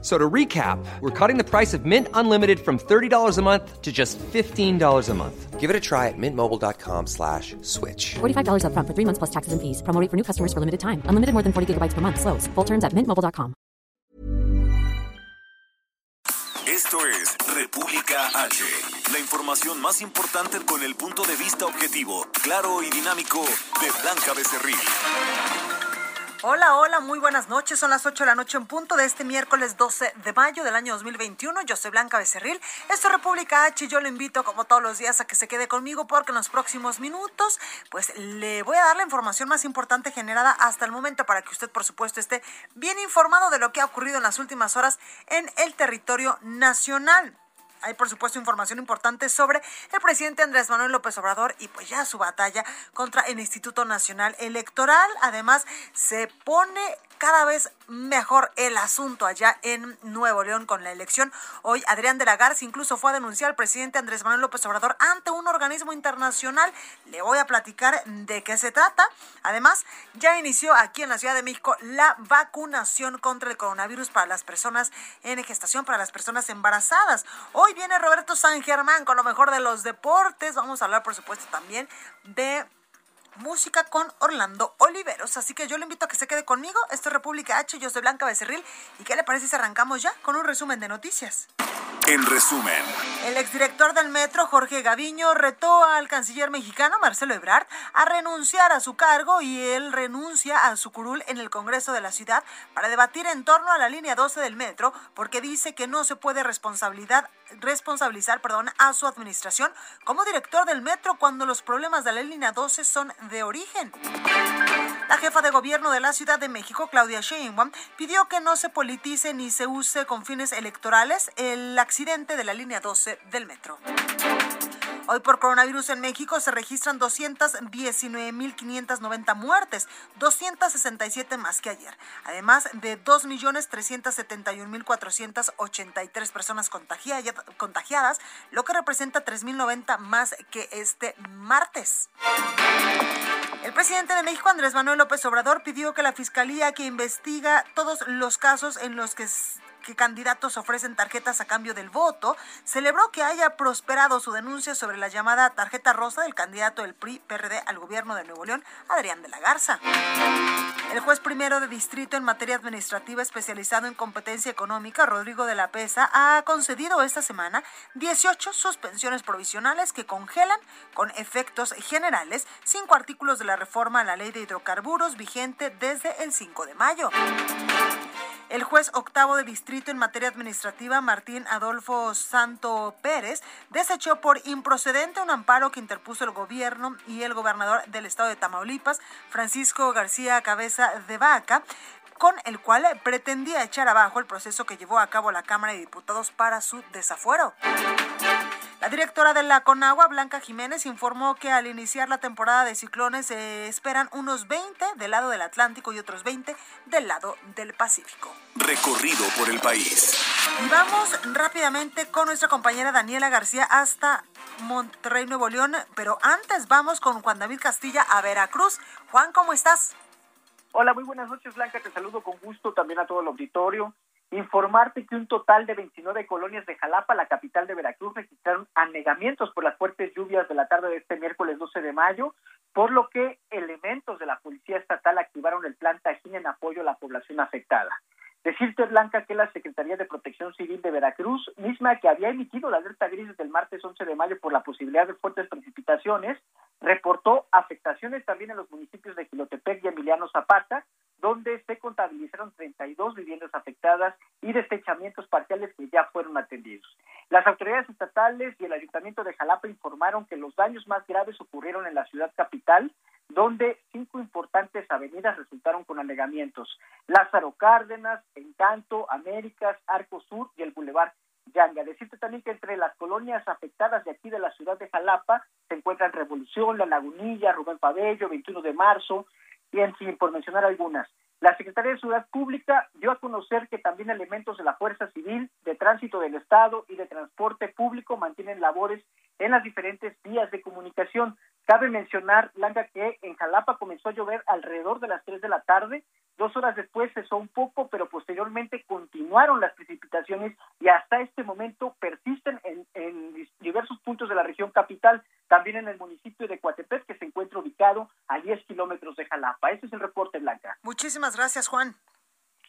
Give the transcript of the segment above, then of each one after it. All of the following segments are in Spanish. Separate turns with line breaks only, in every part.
So to recap, we're cutting the price of Mint Unlimited from $30 a month to just $15 a month.
Give it a try at mintmobile.com slash switch.
$45 up front for three months plus taxes and fees. Promo rate for new customers for limited time. Unlimited more than 40 gigabytes per month. Slows. Full terms at mintmobile.com.
Esto es República H. La información más importante con el punto de vista objetivo, claro y dinámico de Blanca Becerril.
Hola, hola, muy buenas noches. Son las 8 de la noche en punto de este miércoles 12 de mayo del año 2021. Yo soy Blanca Becerril. Esto es República H y yo lo invito como todos los días a que se quede conmigo porque en los próximos minutos pues le voy a dar la información más importante generada hasta el momento para que usted por supuesto esté bien informado de lo que ha ocurrido en las últimas horas en el territorio nacional. Hay, por supuesto, información importante sobre el presidente Andrés Manuel López Obrador y pues ya su batalla contra el Instituto Nacional Electoral. Además, se pone cada vez mejor el asunto allá en Nuevo León con la elección. Hoy Adrián de la Garza incluso fue a denunciar al presidente Andrés Manuel López Obrador ante un organismo internacional. Le voy a platicar de qué se trata. Además, ya inició aquí en la Ciudad de México la vacunación contra el coronavirus para las personas en gestación, para las personas embarazadas. Hoy viene Roberto San Germán con lo mejor de los deportes. Vamos a hablar, por supuesto, también de música con Orlando Oliveros. Así que yo le invito a que se quede conmigo. Esto es República H, yo soy Blanca Becerril. ¿Y qué le parece si arrancamos ya con un resumen de noticias?
En resumen,
El exdirector del metro, Jorge Gaviño, retó al canciller mexicano, Marcelo Ebrard, a renunciar a su cargo y él renuncia a su curul en el Congreso de la ciudad para debatir en torno a la línea 12 del metro, porque dice que no se puede responsabilizar perdón, a su administración como director del metro cuando los problemas de la línea 12 son de origen. La jefa de gobierno de la Ciudad de México, Claudia Sheinbaum, pidió que no se politice ni se use con fines electorales el accidente de la línea 12 del metro. Hoy por coronavirus en México se registran 219.590 muertes, 267 más que ayer, además de 2.371.483 personas contagiadas, lo que representa 3.090 más que este martes. El presidente de México, Andrés Manuel López Obrador, pidió que la fiscalía que investiga todos los casos en los que que candidatos ofrecen tarjetas a cambio del voto, celebró que haya prosperado su denuncia sobre la llamada tarjeta rosa del candidato del PRI-PRD al gobierno de Nuevo León, Adrián de la Garza. El juez primero de distrito en materia administrativa especializado en competencia económica, Rodrigo de la Pesa, ha concedido esta semana 18 suspensiones provisionales que congelan con efectos generales cinco artículos de la reforma a la ley de hidrocarburos vigente desde el 5 de mayo. El juez octavo de distrito en materia administrativa, Martín Adolfo Santo Pérez, desechó por improcedente un amparo que interpuso el gobierno y el gobernador del estado de Tamaulipas, Francisco García Cabeza de Vaca, con el cual pretendía echar abajo el proceso que llevó a cabo la Cámara de Diputados para su desafuero. La directora de la Conagua, Blanca Jiménez, informó que al iniciar la temporada de ciclones se esperan unos 20 del lado del Atlántico y otros 20 del lado del Pacífico.
recorrido por el país.
Y vamos rápidamente con nuestra compañera Daniela García hasta Monterrey, Nuevo León, pero antes vamos con Juan David Castilla a Veracruz. Juan, ¿cómo estás?
Hola, muy buenas noches, Blanca. Te saludo con gusto también a todo el auditorio. Informarte que un total de 29 colonias de Jalapa, la capital de Veracruz, registraron anegamientos por las fuertes lluvias de la tarde de este miércoles 12 de mayo, por lo que elementos de la Policía Estatal activaron el plan Tajín en apoyo a la población afectada. Decirte, Blanca, que la Secretaría de Protección Civil de Veracruz, misma que había emitido la alerta gris desde el martes 11 de mayo por la posibilidad de fuertes precipitaciones, reportó afectaciones también en los municipios de Quilotepec y Emiliano Zapata, donde se contabilizaron 32 viviendas afectadas y despechamientos parciales que ya fueron atendidos. Las autoridades estatales y el Ayuntamiento de Jalapa informaron que los daños más graves ocurrieron en la ciudad capital, donde cinco importantes avenidas resultaron con anegamientos. Lázaro Cárdenas, Encanto, Américas, Arco Sur y el Boulevard Yanga. Decirte también que entre las colonias afectadas de aquí de la ciudad de Jalapa se encuentran Revolución, La Lagunilla, Rubén Pabello, 21 de marzo, fin, por mencionar algunas. La Secretaría de Seguridad Pública dio a conocer que también elementos de la Fuerza Civil, de Tránsito del Estado y de Transporte Público mantienen labores en las diferentes vías de comunicación. Cabe mencionar, Blanca, que en Jalapa comenzó a llover alrededor de las 3 de la tarde. Dos horas después cesó un poco, pero posteriormente continuaron las precipitaciones y hasta este momento persisten en, en diversos puntos de la región capital, también en el municipio de Coatepec, que se encuentra ubicado a 10 kilómetros de Jalapa. Ese es el reporte, Blanca.
Muchísimas gracias, Juan.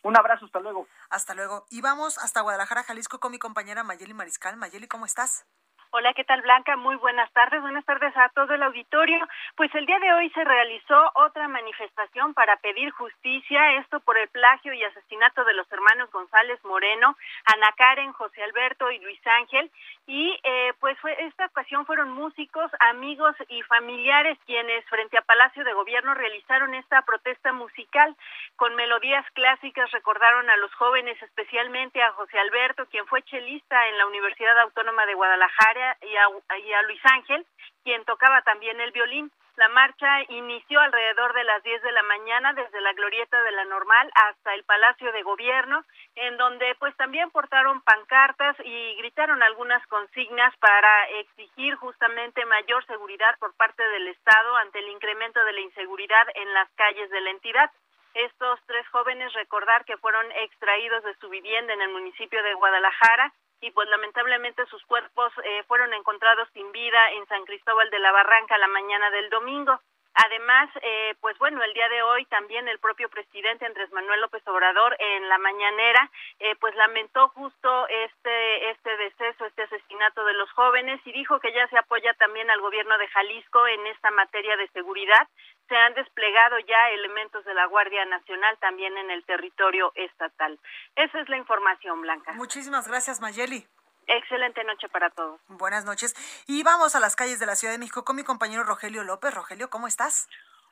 Un abrazo, hasta luego.
Hasta luego. Y vamos hasta Guadalajara, Jalisco, con mi compañera Mayeli Mariscal. Mayeli, ¿cómo estás?
Hola, ¿qué tal Blanca? Muy buenas tardes. Buenas tardes a todo el auditorio. Pues el día de hoy se realizó otra manifestación para pedir justicia, esto por el plagio y asesinato de los hermanos González Moreno, Ana Karen, José Alberto y Luis Ángel. Y eh, pues fue, esta ocasión fueron músicos, amigos y familiares quienes frente a Palacio de Gobierno realizaron esta protesta musical con melodías clásicas, recordaron a los jóvenes, especialmente a José Alberto, quien fue chelista en la Universidad Autónoma de Guadalajara y a, Luis Ángel, quien tocaba también el violín. La marcha inició alrededor de las 10 de la mañana desde la glorieta de la Normal hasta el Palacio de Gobierno, en donde pues también portaron pancartas y gritaron algunas consignas para exigir justamente mayor seguridad por parte del Estado ante el incremento de la inseguridad en las calles de la entidad. Estos tres jóvenes recordar que fueron extraídos de su vivienda en el municipio de Guadalajara y pues lamentablemente sus cuerpos eh, fueron encontrados sin vida en San Cristóbal de la Barranca la mañana del domingo. Además, eh, pues bueno, el día de hoy también el propio presidente Andrés Manuel López Obrador en la mañanera, eh, pues lamentó justo este este deceso, este asesinato de los jóvenes y dijo que ya se apoya también al gobierno de Jalisco en esta materia de seguridad. Se han desplegado ya elementos de la Guardia Nacional también en el territorio estatal. Esa es la información, Blanca.
Muchísimas gracias, Mayeli.
Excelente noche para todos.
Buenas noches. Y vamos a las calles de la Ciudad de México con mi compañero Rogelio López. Rogelio, ¿cómo estás?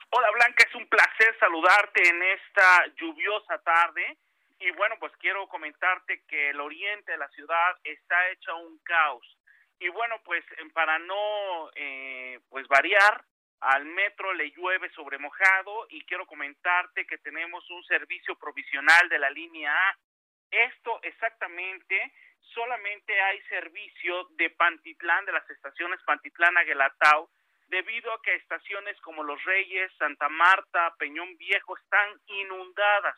Hola Blanca, es un placer saludarte en esta lluviosa tarde. Y bueno, pues quiero comentarte que el oriente de la ciudad está hecho un caos. Y bueno, pues para no eh, pues variar, al metro le llueve sobre mojado y quiero comentarte que tenemos un servicio provisional de la línea A. Esto exactamente solamente hay servicio de Pantitlán, de las estaciones Pantitlán a Guelatao, debido a que estaciones como Los Reyes, Santa Marta, Peñón Viejo están inundadas,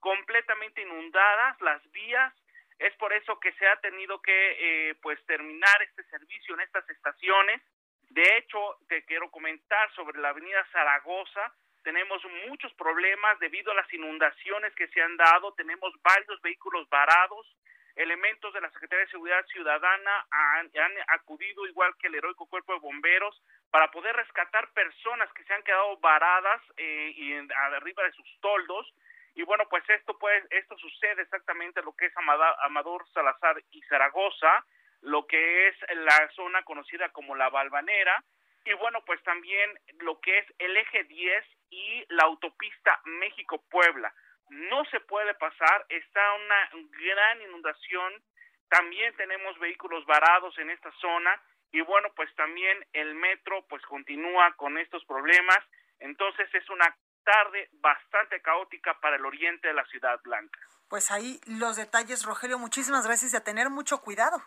completamente inundadas las vías. Es por eso que se ha tenido que eh, pues terminar este servicio en estas estaciones. De hecho, te quiero comentar sobre la avenida Zaragoza, tenemos muchos problemas debido a las inundaciones que se han dado, tenemos varios vehículos varados, elementos de la Secretaría de Seguridad Ciudadana han, acudido, igual que el heroico cuerpo de bomberos, para poder rescatar personas que se han quedado varadas eh, y arriba de sus toldos. Y bueno, pues esto, pues, esto sucede exactamente lo que es Amador Salazar y Zaragoza, lo que es la zona conocida como la Balvanera, y bueno, pues también lo que es el eje 10 y la autopista México-Puebla no se puede pasar, está una gran inundación, también tenemos vehículos varados en esta zona y bueno, pues también el metro pues continúa con estos problemas, entonces es una tarde bastante caótica para el oriente de la ciudad blanca.
Pues ahí los detalles, Rogelio, muchísimas gracias y a tener mucho cuidado.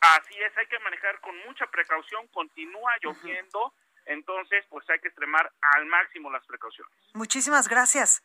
Así es, hay que manejar con mucha precaución, continúa lloviendo, entonces pues hay que extremar al máximo las precauciones.
Muchísimas gracias.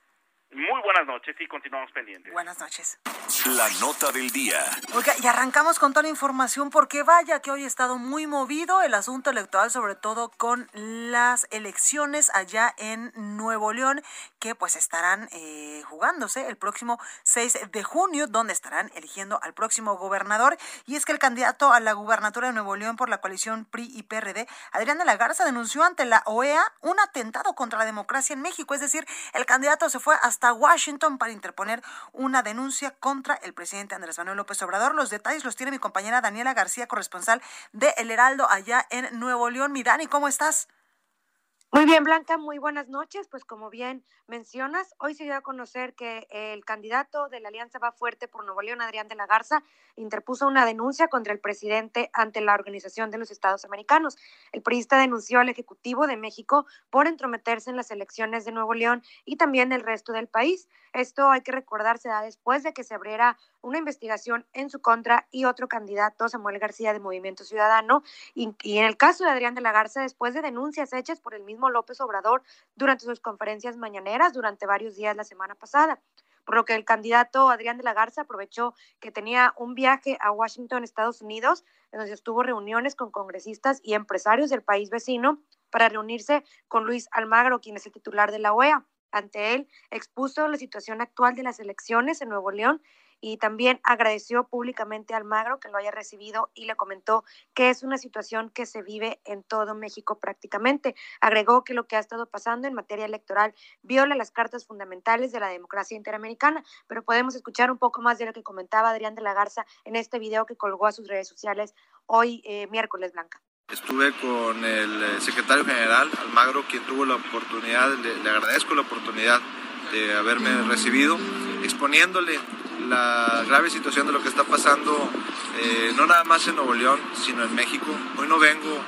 Muy buenas noches y continuamos pendientes.
Buenas noches.
La nota del día.
Oiga, y arrancamos con toda la información porque vaya que hoy ha estado muy movido el asunto electoral, sobre todo con las elecciones allá en Nuevo León, que pues estarán eh, jugándose el próximo 6 de junio, donde estarán eligiendo al próximo gobernador. Y es que el candidato a la gubernatura de Nuevo León por la coalición PRI y PRD, Adrián de la Garza, denunció ante la OEA un atentado contra la democracia en México. Es decir, el candidato se fue hasta Washington para interponer una denuncia contra el presidente Andrés Manuel López Obrador. Los detalles los tiene mi compañera Daniela García, corresponsal de El Heraldo allá en Nuevo León. Mi Dani, ¿cómo estás?
Muy bien, Blanca, muy buenas noches. Pues como bien mencionas, hoy se dio a conocer que el candidato de la Alianza Va Fuerte por Nuevo León, Adrián de la Garza, interpuso una denuncia contra el presidente ante la Organización de los Estados Americanos. El periodista denunció al Ejecutivo de México por entrometerse en las elecciones de Nuevo León y también el resto del país. Esto hay que recordar se da después de que se abriera una investigación en su contra y otro candidato, Samuel García de Movimiento Ciudadano, y, en el caso de Adrián de la Garza, después de denuncias hechas por el mismo López Obrador durante sus conferencias mañaneras durante varios días la semana pasada por lo que el candidato Adrián de la Garza aprovechó que tenía un viaje a Washington, Estados Unidos, en donde estuvo reuniones con congresistas y empresarios del país vecino para reunirse con Luis Almagro, quien es el titular de la OEA. Ante él expuso la situación actual de las elecciones en Nuevo León y también agradeció públicamente a Almagro que lo haya recibido y le comentó que es una situación que se vive en todo México prácticamente. Agregó que lo que ha estado pasando en materia electoral viola las cartas fundamentales de la democracia interamericana, pero podemos escuchar un poco más de lo que comentaba Adrián de la Garza en este video que colgó a sus redes sociales hoy eh, miércoles Blanca.
Estuve con el eh, secretario general Almagro, quien tuvo la oportunidad, le, le agradezco la oportunidad de haberme recibido, exponiéndole la grave situación de lo que está pasando, eh, no nada más en Nuevo León, sino en México. Hoy no vengo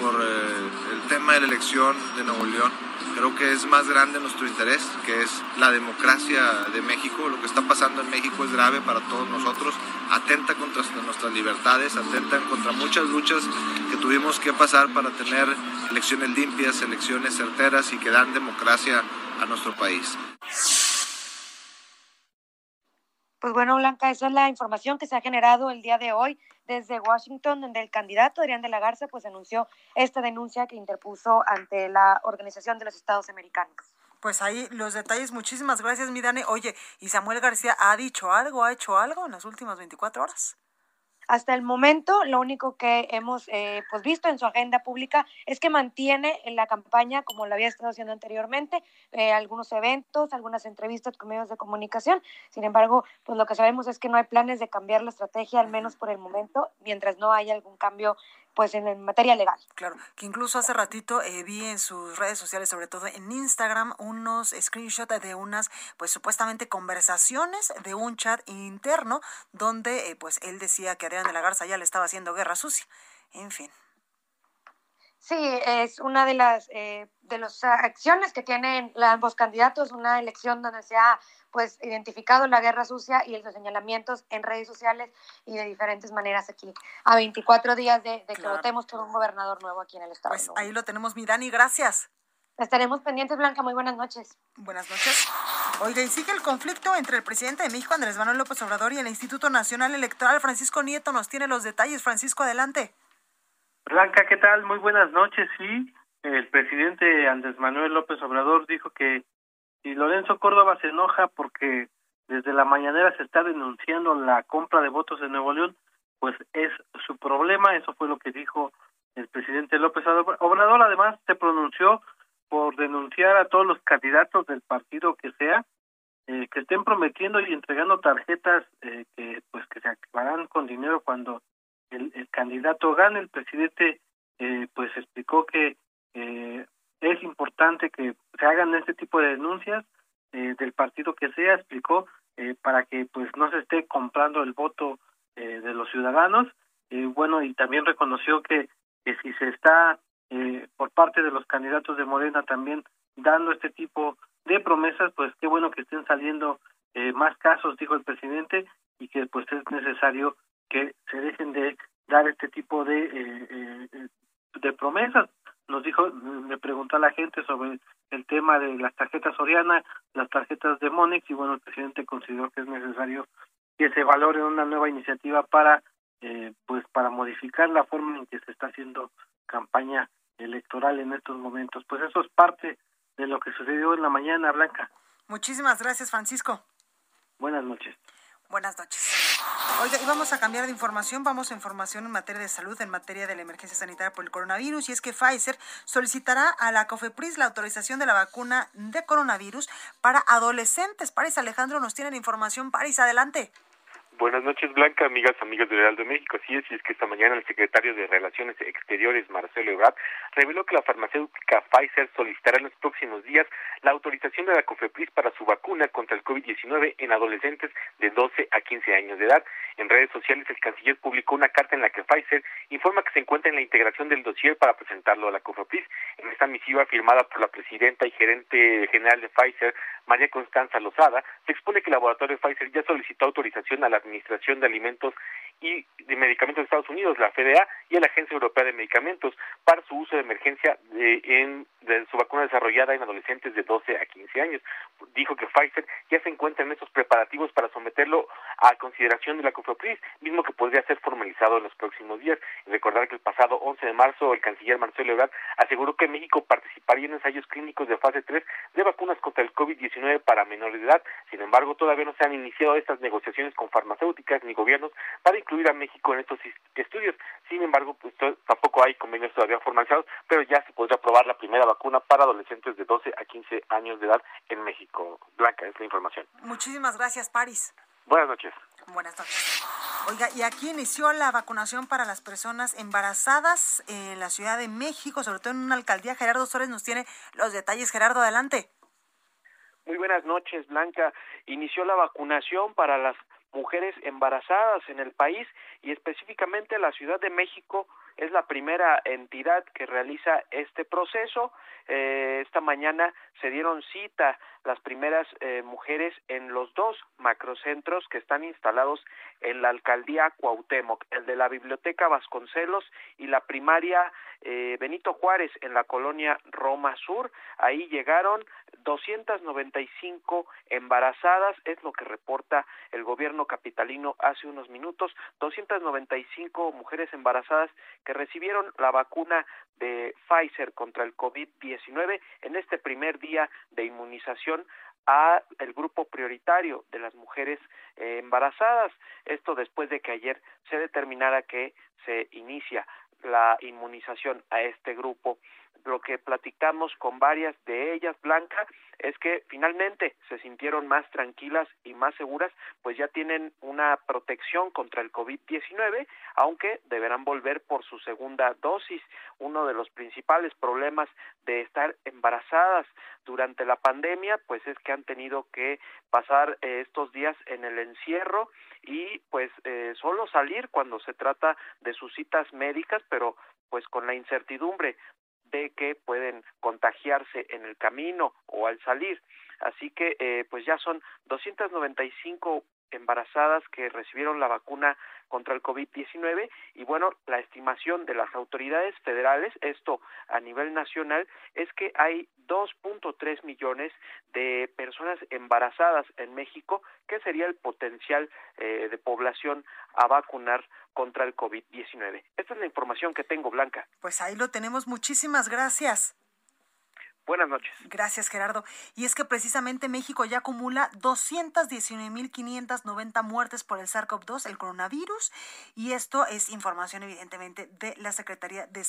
por eh, el tema de la elección de Nuevo León. Creo que es más grande nuestro interés, que es la democracia de México. Lo que está pasando en México es grave para todos nosotros. Atenta contra nuestras libertades, atenta contra muchas luchas que tuvimos que pasar para tener elecciones limpias, elecciones certeras y que dan democracia a nuestro país.
Pues bueno, Blanca, esa es la información que se ha generado el día de hoy desde Washington, donde el candidato Adrián de la Garza pues anunció esta denuncia que interpuso ante la Organización de los Estados Americanos.
Pues ahí los detalles, muchísimas gracias, mi Dani. Oye, ¿y Samuel García ha dicho algo, ha hecho algo en las últimas 24 horas?
Hasta el momento, lo único que hemos eh, pues visto en su agenda pública es que mantiene en la campaña, como lo había estado haciendo anteriormente, eh, algunos eventos, algunas entrevistas con medios de comunicación. Sin embargo, pues lo que sabemos es que no hay planes de cambiar la estrategia, al menos por el momento, mientras no haya algún cambio pues en, materia legal.
Claro, que incluso hace ratito eh, vi en sus redes sociales, sobre todo en Instagram, unos screenshots de unas, pues supuestamente conversaciones de un chat interno donde eh, pues él decía que Adrián de la Garza ya le estaba haciendo guerra sucia. En fin.
Sí, es una de las eh, de las acciones que tienen ambos candidatos, una elección donde se ha pues identificado la guerra sucia y los señalamientos en redes sociales y de diferentes maneras aquí, a 24 días de, de que
Claro.
votemos por un gobernador nuevo aquí en el estado.
Pues ahí lo tenemos, mi Dani, gracias.
Estaremos pendientes, Blanca. Muy buenas noches.
Buenas noches. Oiga, y sigue el conflicto entre el presidente de México, Andrés Manuel López Obrador, y el Instituto Nacional Electoral, Francisco Nieto, nos tiene los detalles. Francisco, adelante.
Blanca, ¿qué tal? Muy buenas noches. Sí, el presidente Andrés Manuel López Obrador dijo que si Lorenzo Córdoba se enoja porque desde la mañanera se está denunciando la compra de votos en Nuevo León, pues es su problema. Eso fue lo que dijo el presidente López Obrador. Además, se pronunció por denunciar a todos los candidatos del partido que sea eh, que estén prometiendo y entregando tarjetas eh, que pues que se activarán con dinero cuando el, el candidato gane. El presidente eh, pues explicó que eh, es importante que se hagan este tipo de denuncias eh, del partido que sea, explicó, eh, para que pues no se esté comprando el voto eh, de los ciudadanos. Eh, bueno, y también reconoció que, que si se está por parte de los candidatos de Morena también dando este tipo de promesas, pues qué bueno que estén saliendo más casos, dijo el presidente, y que pues es necesario que se dejen de dar este tipo de de promesas. Nos dijo, me preguntó a la gente sobre el tema de las tarjetas Soriana, las tarjetas de Monex, y bueno, el presidente consideró que es necesario que se valore una nueva iniciativa para eh, pues para modificar la forma en que se está haciendo campaña electoral en estos momentos. Pues eso es parte de lo que sucedió en la mañana, Blanca.
Muchísimas gracias, Francisco.
Buenas noches.
Buenas noches. Oiga, y vamos a cambiar de información. Vamos a información en materia de salud, en materia de la emergencia sanitaria por el coronavirus. Y es que Pfizer solicitará a la COFEPRIS la autorización de la vacuna de coronavirus para adolescentes. Paris Alejandro nos tiene la información. Paris, adelante.
Buenas noches, Blanca, amigas, amigos del Heraldo de México. Así es, y es que esta mañana el secretario de Relaciones Exteriores, Marcelo Ebrard, reveló que la farmacéutica Pfizer solicitará en los próximos días la autorización de la COFEPRIS para su vacuna contra el COVID-19 en adolescentes de 12 a 15 años de edad. En redes sociales, el canciller publicó una carta en la que Pfizer informa que se encuentra en la integración del dossier para presentarlo a la COFEPRIS. En esta misiva firmada por la presidenta y gerente general de Pfizer, María Constanza Lozada, se expone que el laboratorio Pfizer ya solicitó autorización a la Administración de Alimentos y de Medicamentos de Estados Unidos, la FDA, y la Agencia Europea de Medicamentos para su uso de emergencia de, en, de su vacuna desarrollada en adolescentes de 12 a 15 años. Dijo que Pfizer ya se encuentra en estos preparativos para someterlo a consideración de la COFEPRIS, mismo que podría ser formalizado en los próximos días. Recordar que el pasado 11 de marzo el canciller Marcelo Ebrard aseguró que México participaría en ensayos clínicos de fase 3 de vacunas contra el COVID-19 para menores de edad. Sin embargo, todavía no se han iniciado estas negociaciones con farmacéuticas ni gobiernos para incluir a México en estos estudios. Sin embargo, pues tampoco hay convenios todavía formalizados, pero ya se podrá aprobar la primera vacuna para adolescentes de 12 a 15 años de edad en México. Blanca, es la información.
Muchísimas gracias, Paris.
Buenas noches.
Buenas noches. Oiga, y aquí inició la vacunación para las personas embarazadas en la Ciudad de México, sobre todo en una alcaldía. Gerardo Suárez nos tiene los detalles. Gerardo, adelante.
Muy buenas noches, Blanca. Inició la vacunación para las mujeres embarazadas en el país y específicamente la Ciudad de México es la primera entidad que realiza este proceso. Eh, esta mañana se dieron cita las primeras eh, mujeres en los dos macrocentros que están instalados en la alcaldía Cuauhtémoc, el de la Biblioteca Vasconcelos y la primaria eh, Benito Juárez en la colonia Roma Sur. Ahí llegaron 295 embarazadas, es lo que reporta el gobierno capitalino hace unos minutos, 295 mujeres embarazadas que recibieron la vacuna de Pfizer contra el COVID-19 en este primer día de inmunización a el grupo prioritario de las mujeres eh, embarazadas. Esto después de que ayer se determinara que se inicia la inmunización a este grupo. Lo que platicamos con varias de ellas, Blanca, es que finalmente se sintieron más tranquilas y más seguras, pues ya tienen una protección contra el COVID-19, aunque deberán volver por su segunda dosis. Uno de los principales problemas de estar embarazadas durante la pandemia, pues es que han tenido que pasar eh, estos días en el encierro y pues eh, solo salir cuando se trata de sus citas médicas, pero pues con la incertidumbre que pueden contagiarse en el camino o al salir. Así que eh, pues ya son 295 embarazadas que recibieron la vacuna contra el COVID-19 y bueno, la estimación de las autoridades federales, esto a nivel nacional, es que hay 2.3 millones de personas embarazadas en México, que sería el potencial eh, de población a vacunar contra el COVID-19. Esta es la información que tengo, Blanca.
Pues ahí lo tenemos. Muchísimas gracias.
Buenas noches.
Gracias, Gerardo. Y es que precisamente México ya acumula 219.590 muertes por el SARS-CoV-2, el coronavirus, y esto es información evidentemente de la Secretaría de,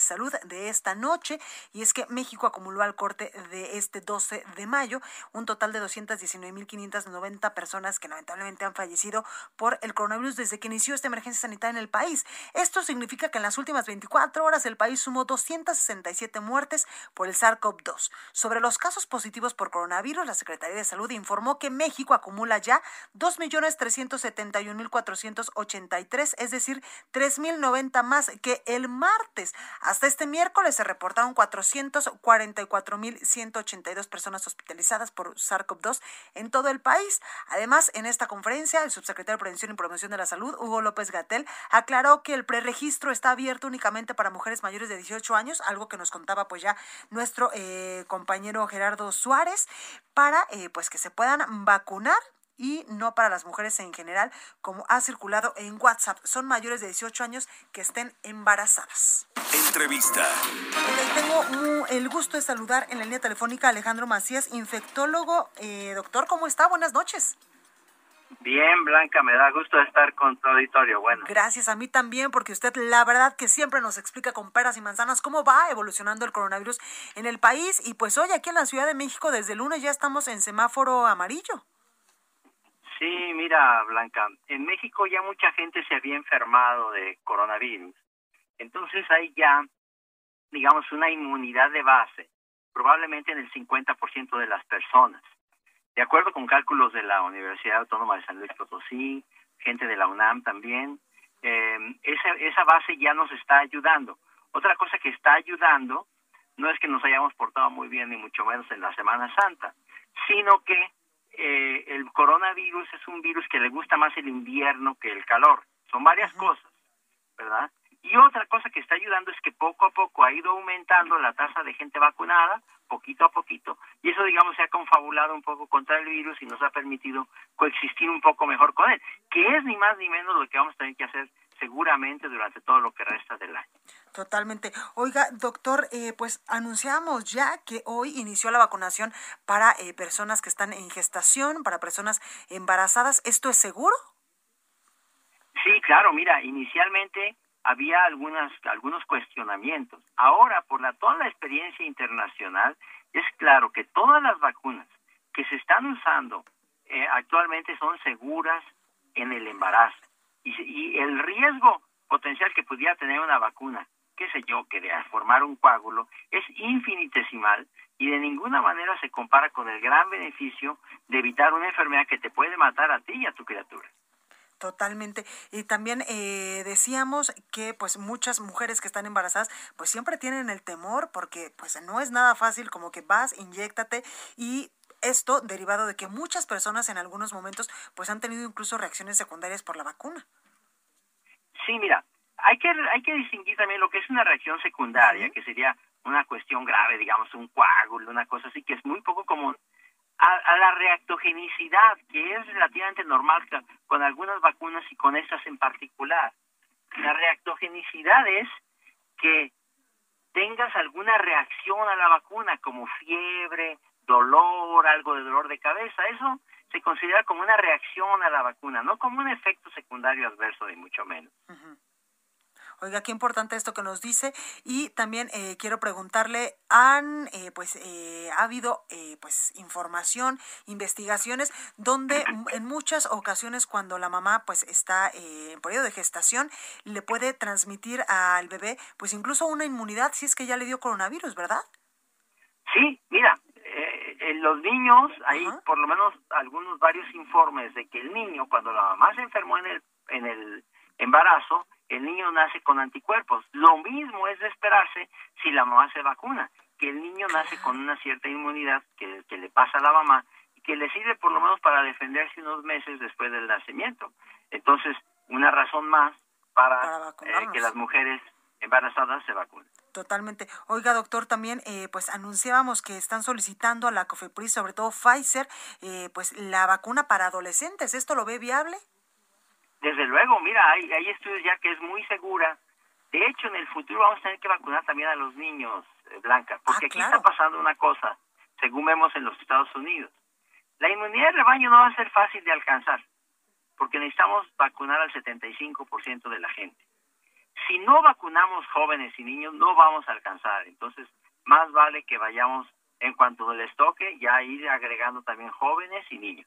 Salud de esta noche, y es que México acumuló al corte de este 12 de mayo un total de 219.590 personas que lamentablemente han fallecido por el coronavirus desde que inició esta emergencia sanitaria en el país. Esto significa que en las últimas 24 horas el país sumó 267 muertes por el SARS cov 2 Sobre los casos positivos por coronavirus, la Secretaría de Salud informó que México acumula ya 2.371.483, es decir, 3.090 más que el martes. Hasta este miércoles se reportaron 444.182 personas hospitalizadas por SARS-CoV-2 en todo el país. Además, en esta conferencia, el subsecretario de Prevención y Promoción de la Salud, Hugo López Gatel, aclaró que el preregistro está abierto únicamente para mujeres mayores de 18 años, algo que nos contaba pues ya nuestro eh, compañero Gerardo Suárez para eh, pues que se puedan vacunar y no para las mujeres en general, como ha circulado en WhatsApp. Son mayores de 18 años que estén embarazadas.
Entrevista.
tengo el gusto de saludar en la línea telefónica a Alejandro Macías, infectólogo. Eh, doctor, ¿cómo está? Buenas noches.
Bien, Blanca, me da gusto estar con tu auditorio. Bueno.
Gracias a mí también, porque usted la verdad que siempre nos explica con peras y manzanas cómo va evolucionando el coronavirus en el país. Y pues hoy aquí en la Ciudad de México, desde el lunes ya estamos en semáforo amarillo.
Sí, mira, Blanca, en México ya mucha gente se había enfermado de coronavirus. Entonces hay ya, digamos, una inmunidad de base, probablemente en el 50% de las personas. De acuerdo con cálculos de la Universidad Autónoma de San Luis Potosí, gente de la UNAM también, eh, esa, esa base ya nos está ayudando. Otra cosa que está ayudando no es que nos hayamos portado muy bien, ni mucho menos en la Semana Santa, sino que eh, el coronavirus es un virus que le gusta más el invierno que el calor. Son varias cosas, ¿verdad? Y otra cosa que está ayudando es que poco a poco ha ido aumentando la tasa de gente vacunada, poquito a poquito, y eso, digamos, se ha confabulado un poco contra el virus y nos ha permitido coexistir un poco mejor con él, que es ni más ni menos lo que vamos a tener que hacer seguramente durante todo lo que resta del año.
Totalmente. Oiga, doctor, eh, pues anunciamos ya que hoy inició la vacunación para eh, personas que están en gestación, para personas embarazadas. ¿Esto es seguro?
Sí, claro. Mira, inicialmente había algunas algunos cuestionamientos. Ahora, por la toda la experiencia internacional, es claro que todas las vacunas que se están usando eh, actualmente son seguras en el embarazo y, y el riesgo potencial que pudiera tener una vacuna qué sé yo, que de formar un coágulo es infinitesimal y de ninguna manera se compara con el gran beneficio de evitar una enfermedad que te puede matar a ti y a tu criatura.
Totalmente. Y también eh, decíamos que pues muchas mujeres que están embarazadas pues siempre tienen el temor porque pues no es nada fácil como que vas, inyectate y esto derivado de que muchas personas en algunos momentos pues han tenido incluso reacciones secundarias por la vacuna.
Sí, mira, hay que hay que distinguir también lo que es una reacción secundaria, que sería una cuestión grave, digamos, un coágulo, una cosa así que es muy poco común, a, la reactogenicidad, que es relativamente normal con algunas vacunas y con estas en particular. La reactogenicidad es que tengas alguna reacción a la vacuna, como fiebre, dolor, algo de dolor de cabeza, eso se considera como una reacción a la vacuna, no como un efecto secundario adverso, ni mucho menos.
Oiga, qué importante esto que nos dice. Y también eh, quiero preguntarle, han, eh, pues, eh, ha habido, pues, información, investigaciones, donde en muchas ocasiones cuando la mamá, pues, está en periodo de gestación, le puede transmitir al bebé, pues, incluso una inmunidad si es que ya le dio coronavirus, ¿verdad?
Sí, mira, en los niños hay por lo menos algunos varios informes de que el niño cuando la mamá se enfermó en el en el embarazo el niño nace con anticuerpos. Lo mismo es de esperarse si la mamá se vacuna, que el niño nace con una cierta inmunidad que, que le pasa a la mamá y que le sirve por lo menos para defenderse unos meses después del nacimiento. Entonces, una razón más para, eh, que las mujeres embarazadas se vacunen.
Totalmente. Oiga, doctor, también eh, pues anunciábamos que están solicitando a la COFEPRIS, sobre todo Pfizer, eh, pues la vacuna para adolescentes. ¿Esto lo ve viable?
Desde luego, mira, hay, hay estudios ya que es muy segura. De hecho, en el futuro vamos a tener que vacunar también a los niños, eh, Blanca, porque ah, aquí está pasando una cosa, según vemos en los Estados Unidos. La inmunidad de rebaño no va a ser fácil de alcanzar, porque necesitamos vacunar al 75% de la gente. Si no vacunamos jóvenes y niños, no vamos a alcanzar. Entonces, más vale que vayamos, en cuanto les toque, ya ir agregando también jóvenes y niños.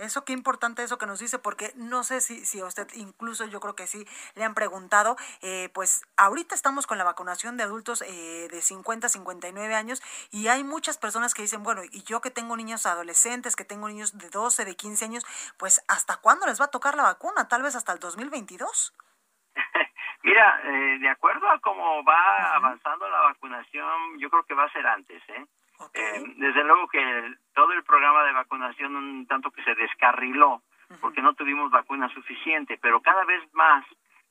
Eso qué importante eso que nos dice, porque no sé si, si a usted, incluso yo creo que sí, le han preguntado, eh, pues ahorita estamos con la vacunación de adultos eh, de 50 a 59 años y hay muchas personas que dicen, bueno, y yo que tengo niños adolescentes, que tengo niños de 12, de 15 años, pues ¿hasta cuándo les va a tocar la vacuna? Tal vez hasta el 2022.
Mira, eh, de acuerdo a cómo va avanzando la vacunación, yo creo que va a ser antes, ¿eh? Eh, desde luego que todo el programa de vacunación un tanto que se descarriló porque no tuvimos vacuna suficiente, pero cada vez más,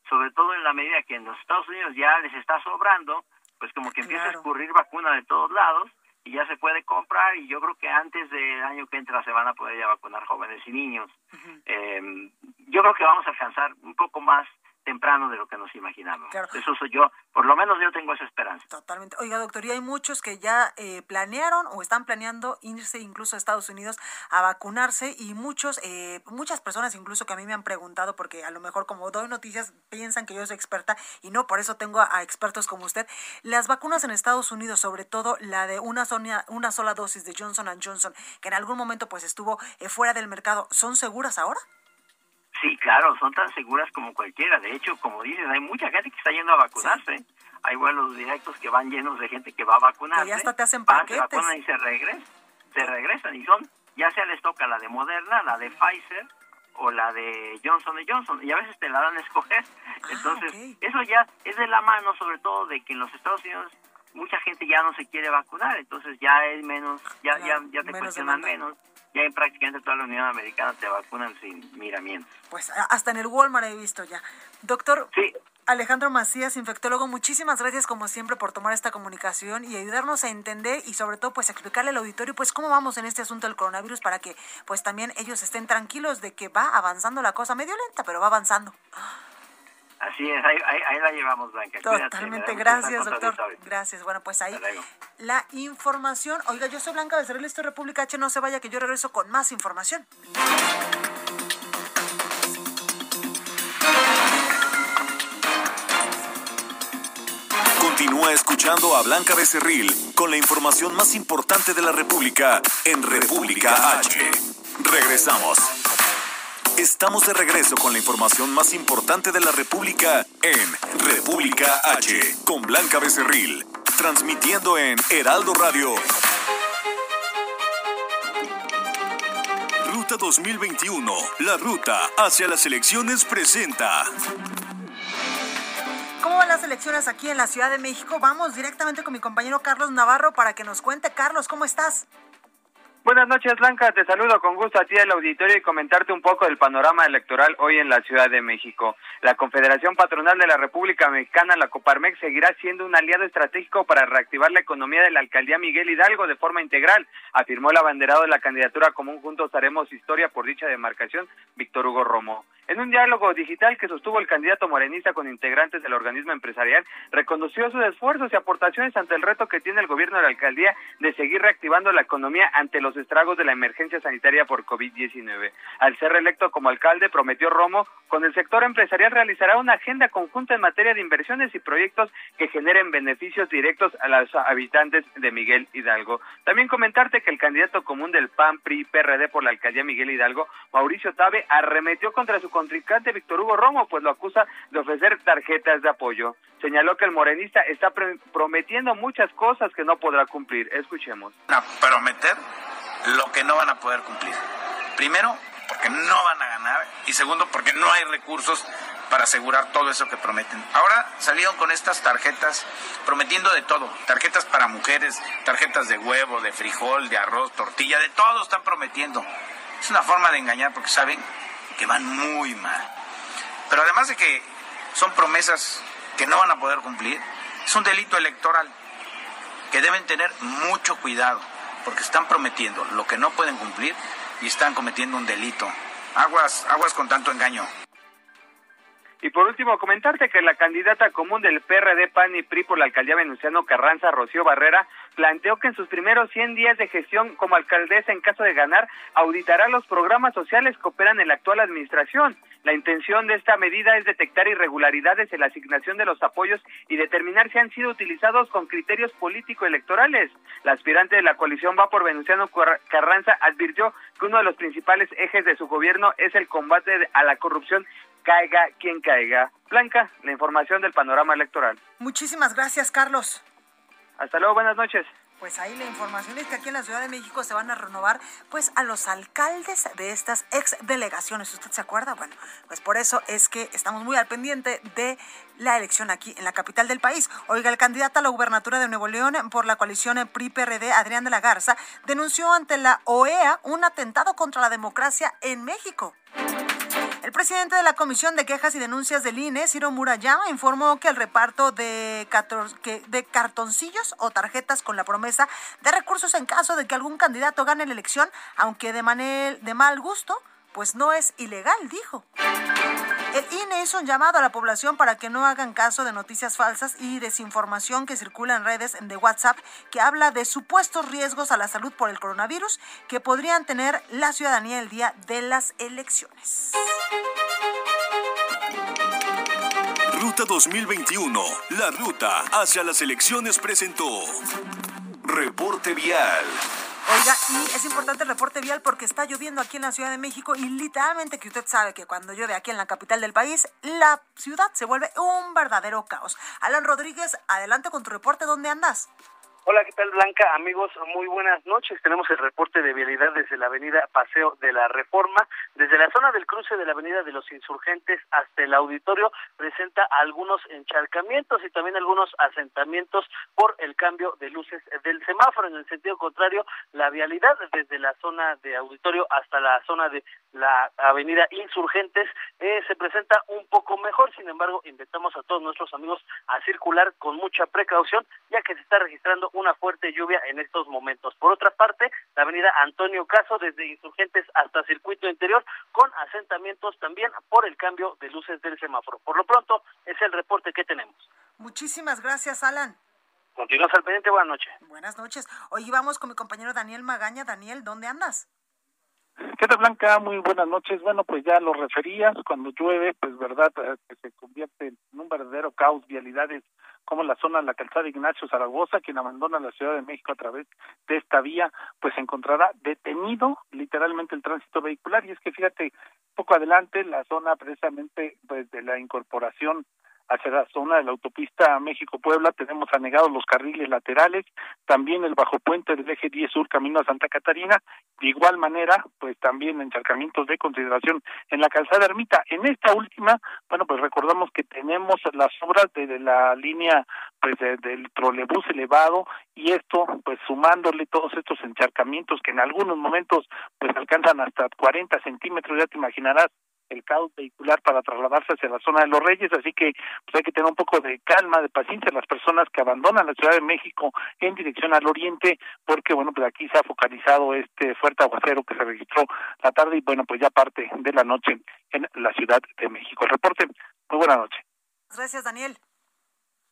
sobre todo en la medida que en los Estados Unidos ya les está sobrando, pues como que empieza a escurrir vacuna de todos lados y ya se puede comprar y yo creo que antes del año que entra se van a poder ya vacunar jóvenes y niños. eh, yo creo que vamos a alcanzar un poco más temprano de lo que nos imaginamos. Eso soy yo, por lo menos yo tengo esa esperanza.
Totalmente. Oiga, doctor, y hay muchos que ya eh, planearon o están planeando irse incluso a Estados Unidos a vacunarse y muchos, eh, muchas personas incluso que a mí me han preguntado, porque a lo mejor como doy noticias piensan que yo soy experta y no, por eso tengo a, expertos como usted. Las vacunas en Estados Unidos, sobre todo la de una, una sola dosis de Johnson Johnson, que en algún momento pues estuvo eh, fuera del mercado, ¿son seguras ahora?
Sí, claro, son tan seguras como cualquiera. De hecho, como dices, hay mucha gente que está yendo a vacunarse. Hay vuelos directos que van llenos de gente que va a vacunarse.
ya hasta te hacen paquetes.
se vacunan y se regresan. Se regresan y son, ya sea les toca la de Moderna, la de Pfizer o la de Johnson Johnson. Y a veces te la dan a escoger. Ah, Entonces, eso ya es de la mano, sobre todo, de que en los Estados Unidos mucha gente ya no se quiere vacunar. Entonces, ya es menos, ya, ya, ya te cuestionan menos ya en prácticamente toda la Unión Americana te vacunan sin miramientos.
Pues hasta en el Walmart he visto ya. Doctor Alejandro Macías, infectólogo, muchísimas gracias como siempre por tomar esta comunicación y ayudarnos a entender y sobre todo pues explicarle al auditorio pues cómo vamos en este asunto del coronavirus para que pues también ellos estén tranquilos de que va avanzando la cosa medio lenta, pero va avanzando.
Así es, ahí, la llevamos, Blanca.
Totalmente, gracias, doctor. Gracias. Bueno, pues ahí la información. Oiga, yo soy Blanca Becerril, esto es República H, no se vaya que yo regreso con más información.
Continúa escuchando a Blanca Becerril con la información más importante de la República en República H. Regresamos. Estamos de regreso con la información más importante de la República en República H con Blanca Becerril, transmitiendo en Heraldo Radio. Ruta 2021, la ruta hacia las elecciones presenta.
¿Cómo van las elecciones aquí en la Ciudad de México? Vamos directamente con mi compañero Carlos Navarro para que nos cuente. Carlos, ¿cómo estás?
Buenas noches, Blanca. Te saludo con gusto a ti al auditorio y comentarte un poco del panorama electoral hoy en la Ciudad de México. La Confederación Patronal de la República Mexicana, la Coparmex, seguirá siendo un aliado estratégico para reactivar la economía de la alcaldía Miguel Hidalgo de forma integral, afirmó el abanderado de la candidatura común Juntos Haremos Historia por dicha demarcación, Víctor Hugo Romo. En un diálogo digital que sostuvo el candidato morenista con integrantes del organismo empresarial, reconoció sus esfuerzos y aportaciones ante el reto que tiene el gobierno de la alcaldía de seguir reactivando la economía ante los estragos de la emergencia sanitaria por COVID-19. Al ser reelecto como alcalde, prometió Romo, con el sector empresarial realizará una agenda conjunta en materia de inversiones y proyectos que generen beneficios directos a los habitantes de Miguel Hidalgo. También comentarte que el candidato común del PAN, PRI, PRD por la alcaldía Miguel Hidalgo, Mauricio Tabe, arremetió contra su contrincante Víctor Hugo Romo, pues lo acusa de ofrecer tarjetas de apoyo. Señaló que el morenista está prometiendo muchas cosas que no podrá cumplir. Escuchemos.
Prometer lo que no van a poder cumplir. Primero, porque no van a ganar y segundo, porque no hay recursos para asegurar todo eso que prometen. Ahora salieron con estas tarjetas prometiendo de todo, tarjetas para mujeres, tarjetas de huevo, de frijol, de arroz, tortilla, de todo están prometiendo. Es una forma de engañar porque saben que van muy mal. Pero además de que son promesas que no van a poder cumplir, es un delito electoral que deben tener mucho cuidado, porque están prometiendo lo que no pueden cumplir y están cometiendo un delito. Aguas, aguas con tanto engaño.
Y por último, comentarte que la candidata común del PRD, PAN y PRI por la alcaldía Venustiano Carranza, Rocío Barrera, planteó que en sus primeros 100 días de gestión como alcaldesa, en caso de ganar, auditará los programas sociales que operan en la actual administración. La intención de esta medida es detectar irregularidades en la asignación de los apoyos y determinar si han sido utilizados con criterios político-electorales. La aspirante de la coalición Va por Venustiano Carranza advirtió que uno de los principales ejes de su gobierno es el combate a la corrupción caiga quien caiga. Blanca, la información del panorama electoral.
Muchísimas gracias, Carlos.
Hasta luego, buenas noches.
Pues ahí la información es que aquí en la Ciudad de México se van a renovar pues a los alcaldes de estas ex delegaciones. ¿Usted se acuerda? Bueno, pues por eso es que estamos muy al pendiente de la elección aquí en la capital del país. Oiga, el candidato a la gubernatura de Nuevo León por la coalición PRI-PRD, Adrián de la Garza, denunció ante la OEA un atentado contra la democracia en México. El presidente de la Comisión de Quejas y Denuncias del INE, Ciro Murayama, informó que el reparto de, cartoncillos o tarjetas con la promesa de recursos en caso de que algún candidato gane la elección, aunque de, de mal gusto, pues no es ilegal, dijo. El INE hizo un llamado a la población para que no hagan caso de noticias falsas y desinformación que circula en redes de WhatsApp que habla de supuestos riesgos a la salud por el coronavirus que podrían tener la ciudadanía el día de las elecciones.
Ruta 2021, la ruta hacia las elecciones presentó. Reporte vial.
Oiga, y es importante el reporte vial porque está lloviendo aquí en la Ciudad de México y literalmente que usted sabe que cuando llueve aquí en la capital del país, la ciudad se vuelve un verdadero caos. Alan Rodríguez, adelante con tu reporte, ¿dónde andas?
Hola, ¿qué tal Blanca? Amigos, muy buenas noches. Tenemos el reporte de vialidad desde la avenida Paseo de la Reforma. Desde la zona del cruce de la avenida de los Insurgentes hasta el auditorio presenta algunos encharcamientos y también algunos asentamientos por el cambio de luces del semáforo. En el sentido contrario, la vialidad desde la zona de auditorio hasta la zona de la avenida Insurgentes eh, se presenta un poco mejor. Sin embargo, invitamos a todos nuestros amigos a circular con mucha precaución, ya que se está registrando una fuerte lluvia en estos momentos. Por otra parte, la avenida Antonio Caso, desde Insurgentes hasta Circuito Interior, con asentamientos también por el cambio de luces del semáforo. Por lo pronto, es el reporte que tenemos.
Muchísimas gracias, Alan.
Continuamos al pendiente, buenas noches.
Buenas noches. Hoy vamos con mi compañero Daniel Magaña. Daniel, ¿dónde andas?
¿Qué tal, Blanca? Muy buenas noches. Bueno, pues ya lo referías, cuando llueve, pues verdad, eh, que se convierte en un verdadero caos, vialidades como la zona de la calzada Ignacio Zaragoza, quien abandona la Ciudad de México a través de esta vía, pues encontrará detenido literalmente el tránsito vehicular. Y es que fíjate, poco adelante, la zona precisamente pues, de la incorporación hacia la zona de la autopista México-Puebla tenemos anegados los carriles laterales, también el bajo puente del eje 10 sur camino a Santa Catarina, de igual manera, pues también encharcamientos de consideración en la calzada Ermita. En esta última, bueno, pues recordamos que tenemos las obras de, la línea pues del trolebús elevado y esto pues sumándole todos estos encharcamientos que en algunos momentos pues alcanzan hasta 40 centímetros, ya te imaginarás el caos vehicular para trasladarse hacia la zona de los Reyes, así que pues hay que tener un poco de calma, de paciencia las personas que abandonan la Ciudad de México en dirección al oriente, porque bueno, pues aquí se ha focalizado este fuerte aguacero que se registró la tarde y bueno, pues ya parte de la noche en la Ciudad de México. El reporte, muy buena noche.
Gracias, Daniel.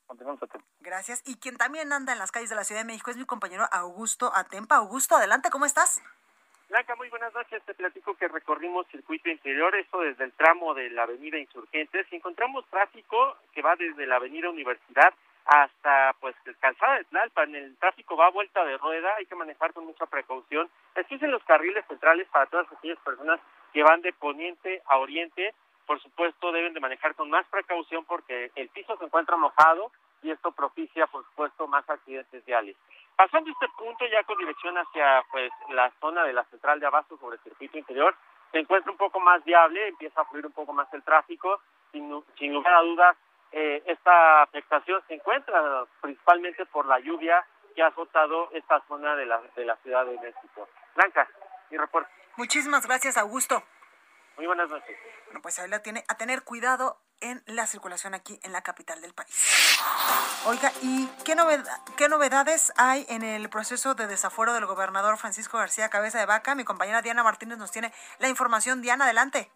Continuamos
Gracias. Y quien también anda en las calles de la Ciudad de México es mi compañero Augusto Atempa. Augusto, adelante, ¿cómo estás?
Blanca, muy buenas noches. Te platico que recorrimos circuito interior, esto desde el tramo de la avenida Insurgentes. Encontramos tráfico que va desde la avenida Universidad hasta pues calzada de Tlalpan. El tráfico va a vuelta de rueda, hay que manejar con mucha precaución. Existen los carriles centrales para todas aquellas personas que van de poniente a oriente. Por supuesto, deben de manejar con más precaución porque el piso se encuentra mojado y esto propicia, por supuesto, más accidentes viales. Pasando este punto ya con dirección hacia pues la zona de la central de abasto sobre el circuito interior, se encuentra un poco más viable, empieza a fluir un poco más el tráfico, sin, sin lugar a dudas eh, esta afectación se encuentra principalmente por la lluvia que ha azotado esta zona de la, de la Ciudad de México. Blanca, mi reporte.
Muchísimas gracias, Augusto.
Muy buenas noches.
Bueno, pues ahí la tiene a tener cuidado en la circulación aquí en la capital del país. Oiga, ¿y qué, qué novedades hay en el proceso de desafuero del gobernador Francisco García Cabeza de Vaca? Mi compañera Diana Martínez nos tiene la información. Diana, adelante.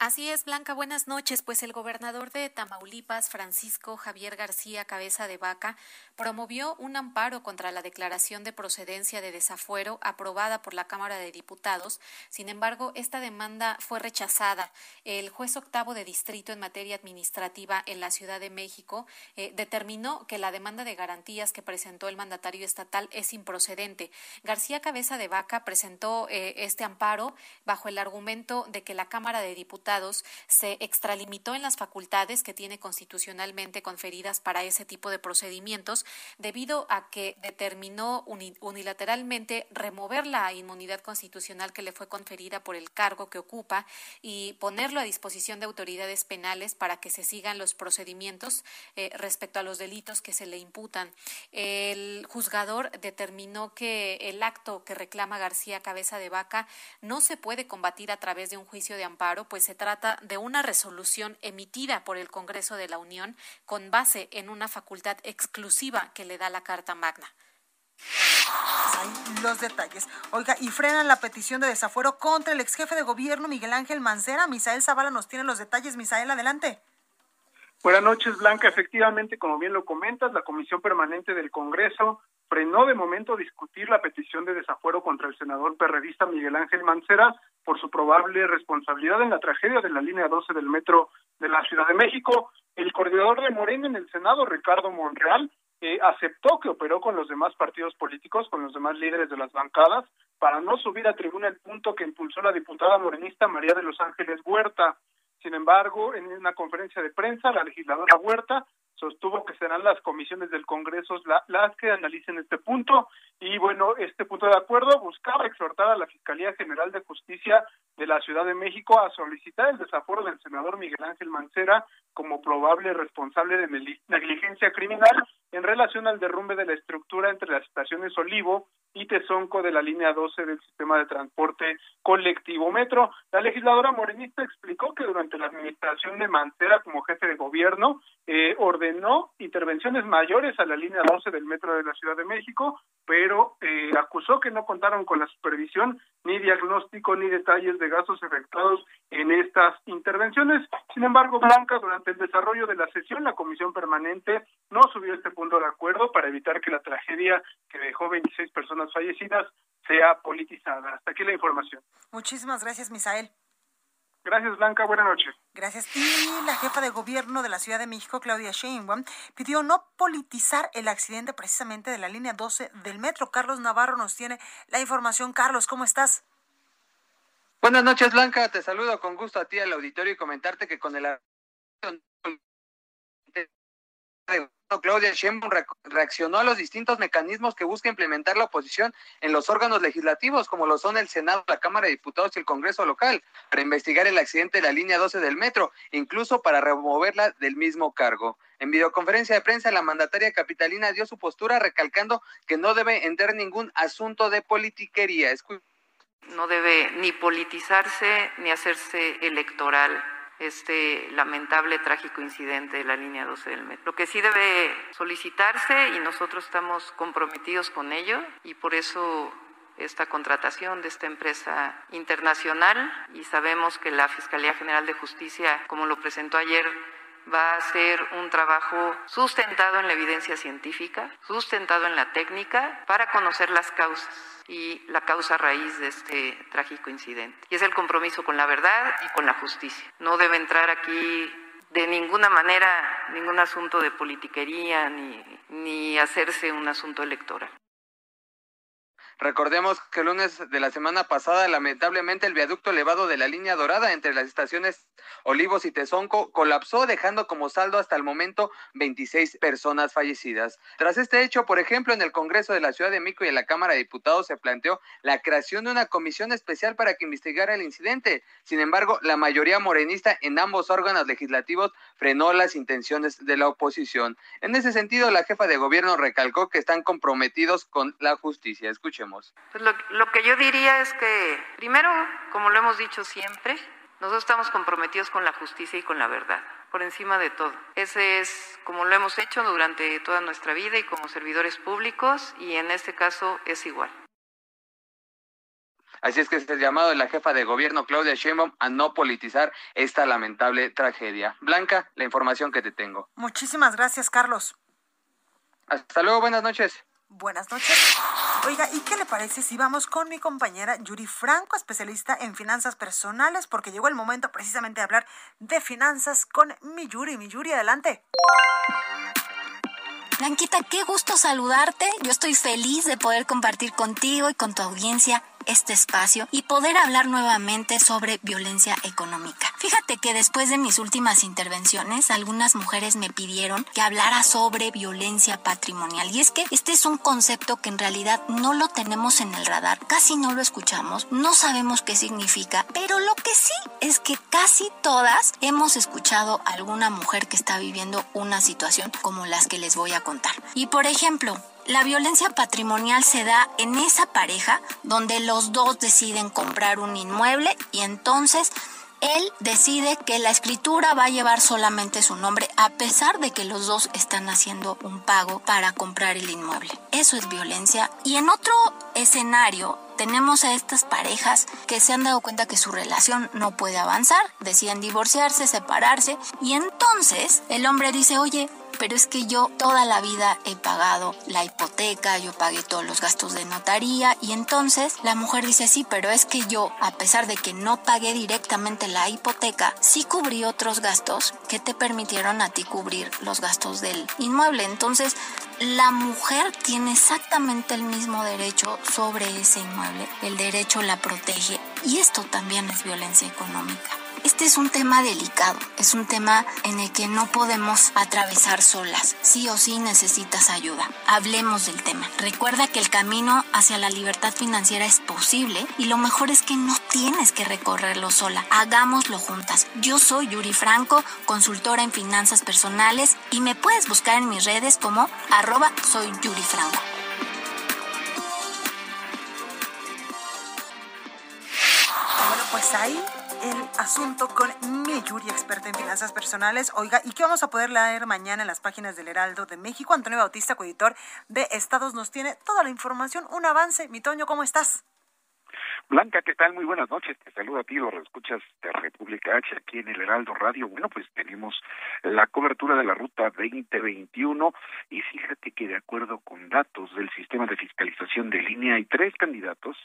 Así es, Blanca, buenas noches. Pues el gobernador de Tamaulipas, Francisco Javier García Cabeza de Vaca, promovió un amparo contra la declaración de procedencia de desafuero aprobada por la Cámara de Diputados. Sin embargo, esta demanda fue rechazada. El juez octavo de distrito en materia administrativa en la Ciudad de México eh, determinó que la demanda de garantías que presentó el mandatario estatal es improcedente. García Cabeza de Vaca presentó eh, este amparo bajo el argumento de que la Cámara de Diputados se extralimitó en las facultades que tiene constitucionalmente conferidas para ese tipo de procedimientos debido a que determinó unilateralmente remover la inmunidad constitucional que le fue conferida por el cargo que ocupa y ponerlo a disposición de autoridades penales para que se sigan los procedimientos eh, respecto a los delitos que se le imputan. El juzgador determinó que el acto que reclama García Cabeza de Vaca no se puede combatir a través de un juicio de amparo, pues se trata de una resolución emitida por el Congreso de la Unión con base en una facultad exclusiva que le da la Carta Magna.
Los detalles. Oiga, y frenan la petición de desafuero contra el ex jefe de gobierno Miguel Ángel Mancera. Misael Zavala nos tiene los detalles. Misael, adelante.
Buenas noches, Blanca. Efectivamente, como bien lo comentas, la Comisión Permanente del Congreso frenó de momento discutir la petición de desafuero contra el senador perredista Miguel Ángel Mancera por su probable responsabilidad en la tragedia de la línea 12 del metro de la Ciudad de México. El coordinador de Morena en el Senado, Ricardo Monreal, eh, aceptó que operó con los demás partidos políticos, con los demás líderes de las bancadas, para no subir a tribuna el punto que impulsó la diputada morenista María de los Ángeles Huerta. Sin embargo, en una conferencia de prensa, la legisladora Huerta sostuvo que serán las comisiones del Congreso las que analicen este punto. Y bueno, este punto de acuerdo buscaba exhortar a la Fiscalía General de Justicia de la Ciudad de México a solicitar el desafuero del senador Miguel Ángel Mancera como probable responsable de negligencia criminal en relación al derrumbe de la estructura entre las estaciones Olivo y Tezonco de la línea 12 del sistema de transporte colectivo metro. La legisladora morenista explicó que durante la administración de Mancera como jefe de gobierno eh, ordenó intervenciones mayores a la línea 12 del metro de la Ciudad de México, pero eh, acusó que no contaron con la supervisión ni diagnóstico ni detalles de gastos efectuados en estas intervenciones. Sin embargo, Blanca, durante el desarrollo de la sesión, la comisión permanente no subió este punto de acuerdo evitar que la tragedia que dejó 26 personas fallecidas sea politizada. Hasta aquí la información.
Muchísimas gracias, Misael.
Gracias, Blanca. Buenas noches.
Gracias. Y la jefa de gobierno de la Ciudad de México, Claudia Sheinbaum, pidió no politizar el accidente precisamente de la línea 12 del metro. Carlos Navarro nos tiene la información. Carlos, ¿cómo estás?
Buenas noches, Blanca. Te saludo con gusto a ti al auditorio y comentarte que con el Claudia Sheinbaum reaccionó a los distintos mecanismos que busca implementar la oposición en los órganos legislativos, como lo son el Senado, la Cámara de Diputados y el Congreso local, para investigar el accidente de la línea 12 del metro, incluso para removerla del mismo cargo. En videoconferencia de prensa, la mandataria capitalina dio su postura recalcando que no debe entrar ningún asunto de politiquería.
no debe ni politizarse ni hacerse electoral este lamentable, trágico incidente de la línea 12 del metro. Lo que sí debe solicitarse y nosotros estamos comprometidos con ello y por eso esta contratación de esta empresa internacional y sabemos que la Fiscalía General de Justicia, como lo presentó ayer, va a ser un trabajo sustentado en la evidencia científica, sustentado en la técnica, para conocer las causas y la causa raíz de este trágico incidente. Y es el compromiso con la verdad y con la justicia. No debe entrar aquí de ninguna manera ningún asunto de politiquería ni, ni hacerse un asunto electoral.
Recordemos que el lunes de la semana pasada, lamentablemente, el viaducto elevado de la línea dorada entre las estaciones Olivos y Tezonco colapsó, dejando como saldo hasta el momento 26 personas fallecidas. Tras este hecho, por ejemplo, en el Congreso de la Ciudad de México y en la Cámara de Diputados se planteó la creación de una comisión especial para que investigara el incidente. Sin embargo, la mayoría morenista en ambos órganos legislativos frenó las intenciones de la oposición. En ese sentido, la jefa de gobierno recalcó que están comprometidos con la justicia.
Pues lo, lo que yo diría es que, primero, como lo hemos dicho siempre, nosotros estamos comprometidos con la justicia y con la verdad, por encima de todo. Ese es como lo hemos hecho durante toda nuestra vida y como servidores públicos, y en este caso es igual.
Así es que es el llamado de la jefa de gobierno Claudia Sheinbaum a no politizar esta lamentable tragedia. Blanca, la información que te tengo.
Muchísimas gracias, Carlos.
Hasta luego, buenas noches.
Buenas noches. Oiga, ¿y qué le parece si vamos con mi compañera Yuri Franco, especialista en finanzas personales? Porque llegó el momento precisamente de hablar de finanzas con mi Yuri. Mi Yuri, adelante.
Blanquita, qué gusto saludarte. Yo estoy feliz de poder compartir contigo y con tu audiencia este espacio y poder hablar nuevamente sobre violencia económica. Fíjate que después de mis últimas intervenciones, algunas mujeres me pidieron que hablara sobre violencia patrimonial. Y es que este es un concepto que en realidad no lo tenemos en el radar, casi no lo escuchamos, no sabemos qué significa, pero lo que sí es que casi todas hemos escuchado a alguna mujer que está viviendo una situación como las que les voy a contar. Y por ejemplo, la violencia patrimonial se da en esa pareja donde los dos deciden comprar un inmueble y entonces Él decide que la escritura va a llevar solamente su nombre a pesar de que los dos están haciendo un pago para comprar el inmueble. Eso es violencia. Y en otro escenario, tenemos a estas parejas que se han dado cuenta que su relación no puede avanzar, deciden divorciarse, separarse y entonces el hombre dice, oye, pero es que yo toda la vida he pagado la hipoteca, yo pagué todos los gastos de notaría y entonces la mujer dice, sí, pero es que yo, a pesar de que no pagué directamente la hipoteca, sí cubrí otros gastos que te permitieron a ti cubrir los gastos del inmueble. Entonces, la mujer tiene exactamente el mismo derecho sobre ese inmueble. El derecho la protege y esto también es violencia económica. Este es un tema delicado, es un tema en el que no podemos atravesar solas. Sí o sí necesitas ayuda. Hablemos del tema. Recuerda que el camino hacia la libertad financiera es posible y lo mejor es que no tienes que recorrerlo sola. Hagámoslo juntas. Yo soy Yuri Franco, consultora en finanzas personales y me puedes buscar en mis redes como arroba soy Yuri.
Bueno, pues ahí el asunto con mi Yuri, experta en finanzas personales. Oiga, ¿y qué vamos a poder leer mañana en las páginas del Heraldo de México? Antonio Bautista, coeditor de Estados, nos tiene toda la información. Un avance. Mi Toño, ¿cómo estás?
Blanca, ¿qué tal? Muy buenas noches. Te saludo a ti, los escuchas de República H aquí en el Heraldo Radio. Bueno, pues tenemos la cobertura de la ruta 2021 y fíjate que de acuerdo con datos del sistema de fiscalización de línea hay tres candidatos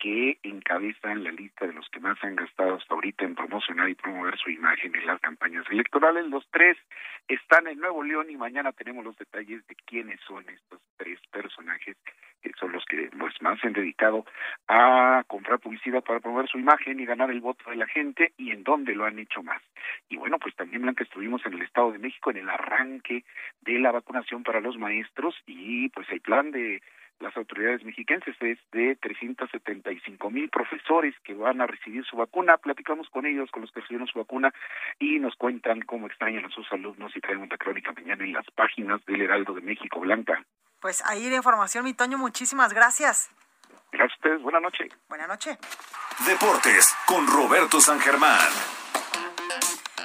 que encabezan la lista de los que más han gastado hasta ahorita en promocionar y promover su imagen en las campañas electorales. Los tres están en Nuevo León y mañana tenemos los detalles de quiénes son estos tres personajes que son los que pues, más se han dedicado a comprar publicidad para promover su imagen y ganar el voto de la gente y en dónde lo han hecho más. Y bueno, pues también Blanca estuvimos en el Estado de México en el arranque de la vacunación para los maestros y pues el plan de las autoridades mexiquenses es de 375 mil profesores que van a recibir su vacuna. Platicamos con ellos, con los que recibieron su vacuna y nos cuentan cómo extrañan a sus alumnos y traemos la crónica mañana en las páginas del Heraldo de México, Blanca.
Pues ahí la información, mi Toño, muchísimas gracias.
Gracias a ustedes, buena noche.
Buena noche.
Deportes con Roberto San Germán.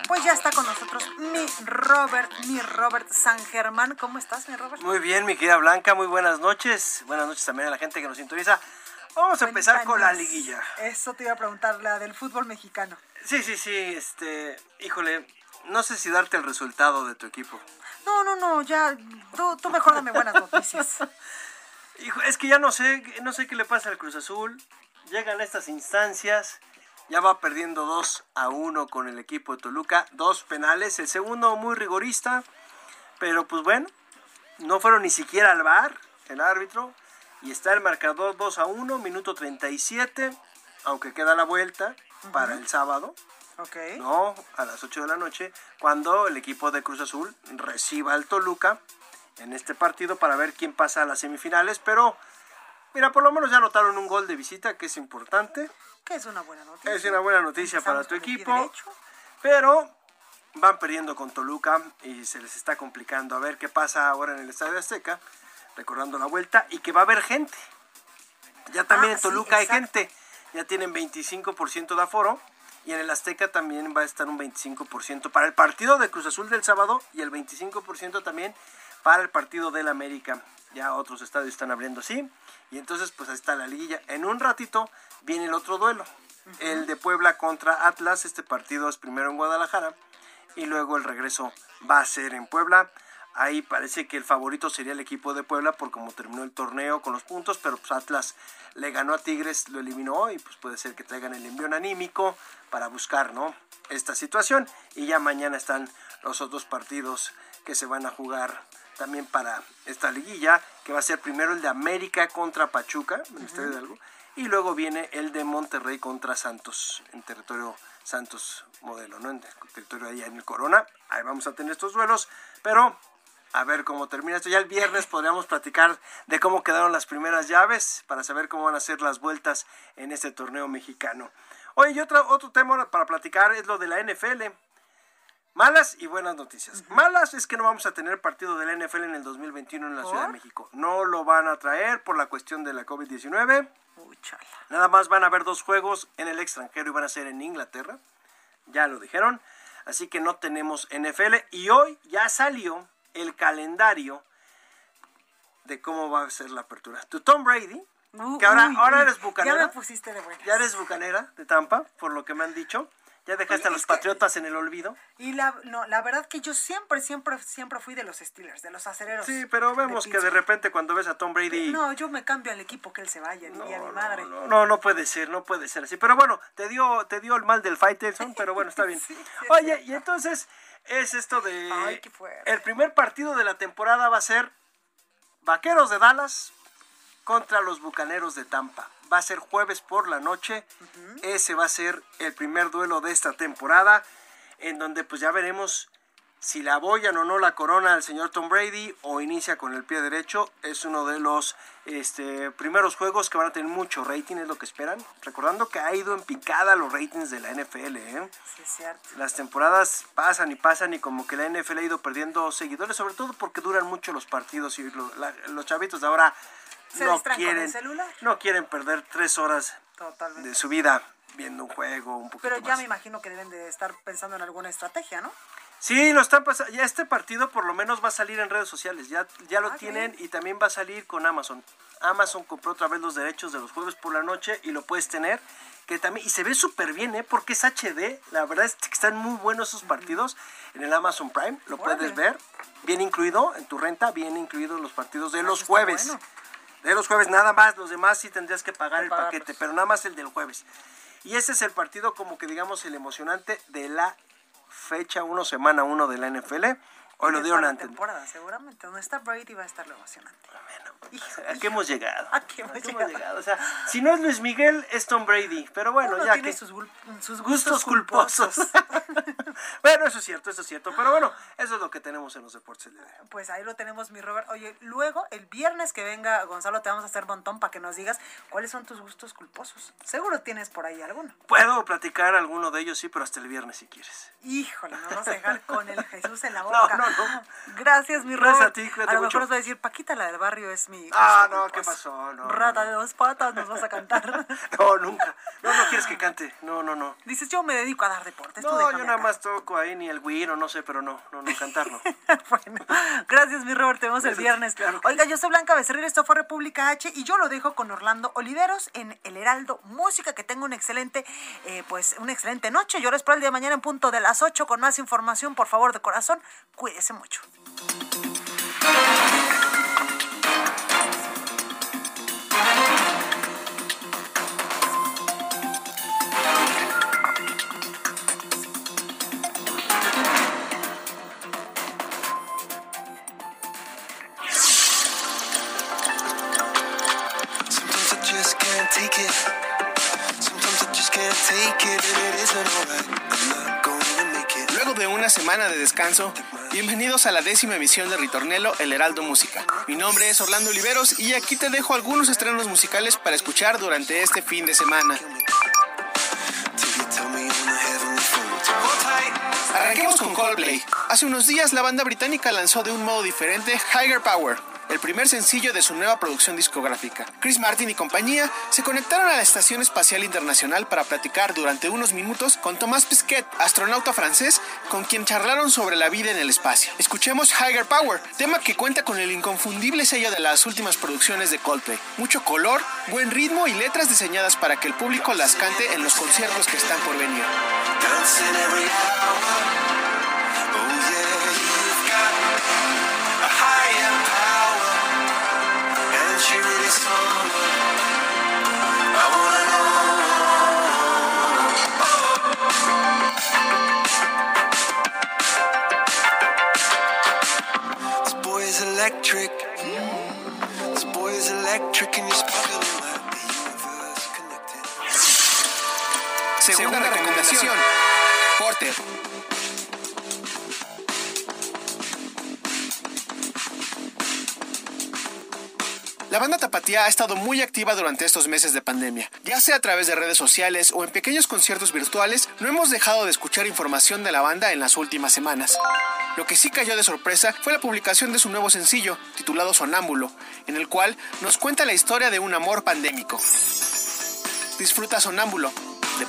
Pues ya está con nosotros mi Robert, mi Robert San Germán. ¿Cómo estás, mi Robert?
Muy bien, mi querida Blanca, muy buenas noches. Buenas noches también a la gente que nos sintoniza. Vamos a empezar con la liguilla.
Eso te iba a preguntar, la del fútbol mexicano.
Sí, sí, sí, este, híjole, no sé si darte el resultado de tu equipo.
No, no, no, ya, tú, tú mejor dame buenas noticias.
Hijo, es que ya no sé, no sé qué le pasa al Cruz Azul. Llegan estas instancias, ya va perdiendo 2 a 1 con el equipo de Toluca, dos penales, el segundo muy rigorista, pero pues bueno, no fueron ni siquiera al bar el árbitro y está el marcador 2 a 1, minuto 37, aunque queda la vuelta para el sábado.
Okay.
No, a las 8 de la noche, cuando el equipo de Cruz Azul reciba al Toluca en este partido para ver quién pasa a las semifinales, pero mira, por lo menos ya anotaron un gol de visita, que es importante.
Que es una buena noticia.
Es una buena noticia para tu equipo, pero van perdiendo con Toluca y se les está complicando. A ver qué pasa ahora en el Estadio Azteca, recordando la vuelta, y que va a haber gente. Ya también
Ah,
en
sí,
Toluca hay gente, ya tienen 25% de aforo. Y en el Azteca también va a estar un 25% para el partido de Cruz Azul del sábado y el 25% también para el partido del América. Ya otros estadios están abriendo así. Y entonces pues ahí está la liguilla. En un ratito viene el otro duelo. El de Puebla contra Atlas. Este partido es primero en Guadalajara. Y luego el regreso va a ser en Puebla. Ahí parece que el favorito sería el equipo de Puebla por cómo terminó el torneo con los puntos, pero pues Atlas le ganó a Tigres, lo eliminó y pues puede ser que traigan el envión anímico para buscar, ¿no? Esta situación y ya mañana están los otros partidos que se van a jugar también para esta liguilla, que va a ser primero el de América contra Pachuca, en el Estadio Hidalgo, y luego viene el de Monterrey contra Santos, en territorio Santos modelo, ¿no? En territorio allá en el Corona. Ahí vamos a tener estos duelos, pero a ver cómo termina esto. Ya el viernes podríamos platicar de cómo quedaron las primeras llaves para saber cómo van a ser las vueltas en este torneo mexicano. Oye, y otro, otro tema para platicar es lo de la NFL. Malas y buenas noticias. Malas es que no vamos a tener partido de la NFL en el 2021 en la Ciudad de México. No lo van a traer por la cuestión de la COVID-19. Nada más van a haber dos juegos en el extranjero y van a ser en Inglaterra. ya lo dijeron, así que no tenemos NFL y hoy ya salió el calendario de cómo va a ser la apertura. Tu Tom Brady, que ahora,
Uy,
ahora eres bucanera.
Ya me pusiste de buenas.
Ya eres bucanera de Tampa, por lo que me han dicho. Ya dejaste a los Patriotas en el olvido.
Y la, no, la verdad que yo siempre, siempre, siempre fui de los Steelers, de los acereros.
Sí, pero vemos que de repente cuando ves a Tom Brady...
No, yo me cambio al equipo que él se vaya, diría mi madre.
No, no puede ser, no puede ser así. Pero bueno, te dio, te dio el mal del Faitelson, pero bueno, está bien. Oye, y entonces es esto de...
Ay, qué fuerte.
El primer partido de la temporada va a ser Vaqueros de Dallas contra los Bucaneros de Tampa. Va a ser jueves por la noche. Ese va a ser el primer duelo de esta temporada, en donde pues ya veremos si la apoyan o no la corona al señor Tom Brady o inicia con el pie derecho. Es uno de los este, primeros juegos que van a tener mucho rating, es lo que esperan. Recordando que ha ido en picada los ratings de la NFL. ¿eh?
Sí, es cierto.
Las temporadas pasan y pasan y como que la NFL ha ido perdiendo seguidores, sobre todo porque duran mucho los partidos y los chavitos de ahora
Se
no
con el
quieren,
celular.
no quieren perder tres horas
Totalmente.
de su vida viendo un juego, un poquito
Pero ya
más.
me imagino que deben de estar pensando en alguna estrategia, ¿no?
Sí, lo están pasando. Ya este partido por lo menos va a salir en redes sociales. Ya, ya lo
Ah,
tienen y también va a salir con Amazon. Amazon compró otra vez los derechos de los jueves por la noche y lo puedes tener. Que también, y se ve súper bien, ¿eh? Porque es HD. La verdad es que están muy buenos esos partidos en el Amazon Prime. Lo
Órale.
puedes ver. Bien incluido en tu renta, bien incluidos los partidos de los
está
jueves.
bueno.
De los jueves, nada más. Los demás sí tendrías que pagar
Que
el
pagarlos.
paquete, pero nada más el del jueves. Y ese es el partido como que digamos el emocionante de la fecha 1, semana 1 de la NFL. Hoy lo dieron antes.
temporada, seguramente. Donde está Brady va a estar lo emocionante.
¿A qué hemos llegado?
¿A qué hemos
¿A qué
llegado?
O sea, si no es Luis Miguel, es Tom Brady. Pero bueno,
Uno
ya
tiene
que...
sus, sus
Gustos
gustos
culposos. bueno, eso es cierto, eso es cierto. Pero bueno, eso es lo que tenemos en los deportes.
Pues ahí lo tenemos, mi Robert. Oye, luego, el viernes que venga Gonzalo, te vamos a hacer montón para que nos digas cuáles son tus gustos culposos. Seguro tienes por ahí alguno.
Puedo platicar alguno de ellos, sí, pero hasta el viernes si quieres.
Híjole, nos vamos a dejar con el Jesús en la
No,
boca.
no, no.
Gracias, mi
Gracias
Robert.
a ti,
a lo mejor nos va a decir, Paquita, la del barrio es mi.
Ah, no, ¿qué
culposo".
pasó? No,
Rata de dos patas, nos vas a cantar.
No, nunca. No, no quieres que cante. No, no, no.
Dices, yo me dedico a dar deportes.
No, yo nada
acá.
más toco ahí ni el güiro, no sé, pero no, no, no, cantar no.
Gracias, mi Robert. Te vemos el viernes.
claro
Oiga, yo soy Blanca Becerril, esto fue República H y yo lo dejo con Orlando Oliveros en El Heraldo Música. Que tenga un excelente, eh, pues, una excelente noche. Yo lo espero el día de mañana en punto de las 8 con más información. Por favor, de corazón, cuídese mucho.
Bienvenidos a la décima emisión de Ritornelo El Heraldo Música. Mi nombre es Orlando Oliveros y aquí te dejo algunos estrenos musicales para escuchar durante este fin de semana. Arranquemos con Coldplay. Hace unos días la banda británica lanzó de un modo diferente Higher Power, el primer sencillo de su nueva producción discográfica. Chris Martin y compañía se conectaron a la Estación Espacial Internacional para platicar durante unos minutos con Thomas Pesquet, astronauta francés, con quien charlaron sobre la vida en el espacio. Escuchemos Higher Power, tema que cuenta con el inconfundible sello de las últimas producciones de Coldplay. Mucho color, buen ritmo y letras diseñadas para que el público las cante en los conciertos que están por venir.
Electric. Connected.
Segunda recomendación, Porter. La banda Tapatía ha estado muy activa durante estos meses de pandemia. Ya sea a través de redes sociales o en pequeños conciertos virtuales, no hemos dejado de escuchar información de la banda en las últimas semanas. Lo que sí cayó de sorpresa fue la publicación de su nuevo sencillo, titulado Sonámbulo, en el cual nos cuenta la historia de un amor pandémico. Disfruta Sonámbulo, de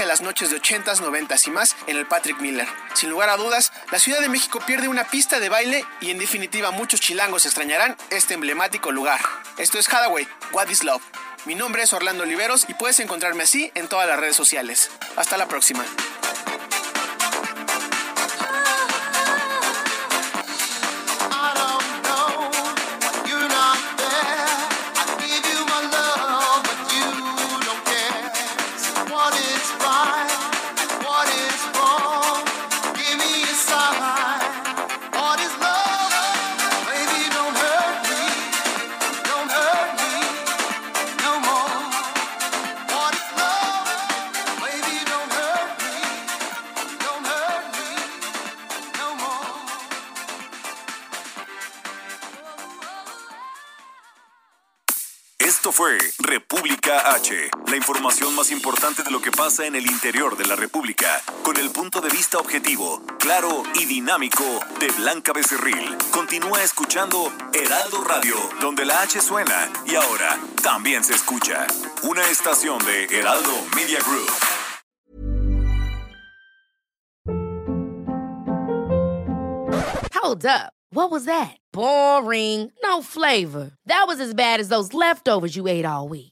a las noches de 80s, 90s y más en el Patrick Miller. Sin lugar a dudas, la Ciudad de México pierde una pista de baile y en definitiva muchos chilangos extrañarán este emblemático lugar. Esto es Hathaway, What is Love. Mi nombre es Orlando Oliveros y puedes encontrarme así en todas las redes sociales. Hasta la próxima.
En el interior de la República, con el punto de vista objetivo, claro y dinámico de Blanca Becerril. Continúa escuchando Heraldo Radio, donde la H suena y ahora también se escucha. Una estación de Heraldo Media Group.
Hold up. What was that? Boring. No flavor. That was as bad as those leftovers you ate all week.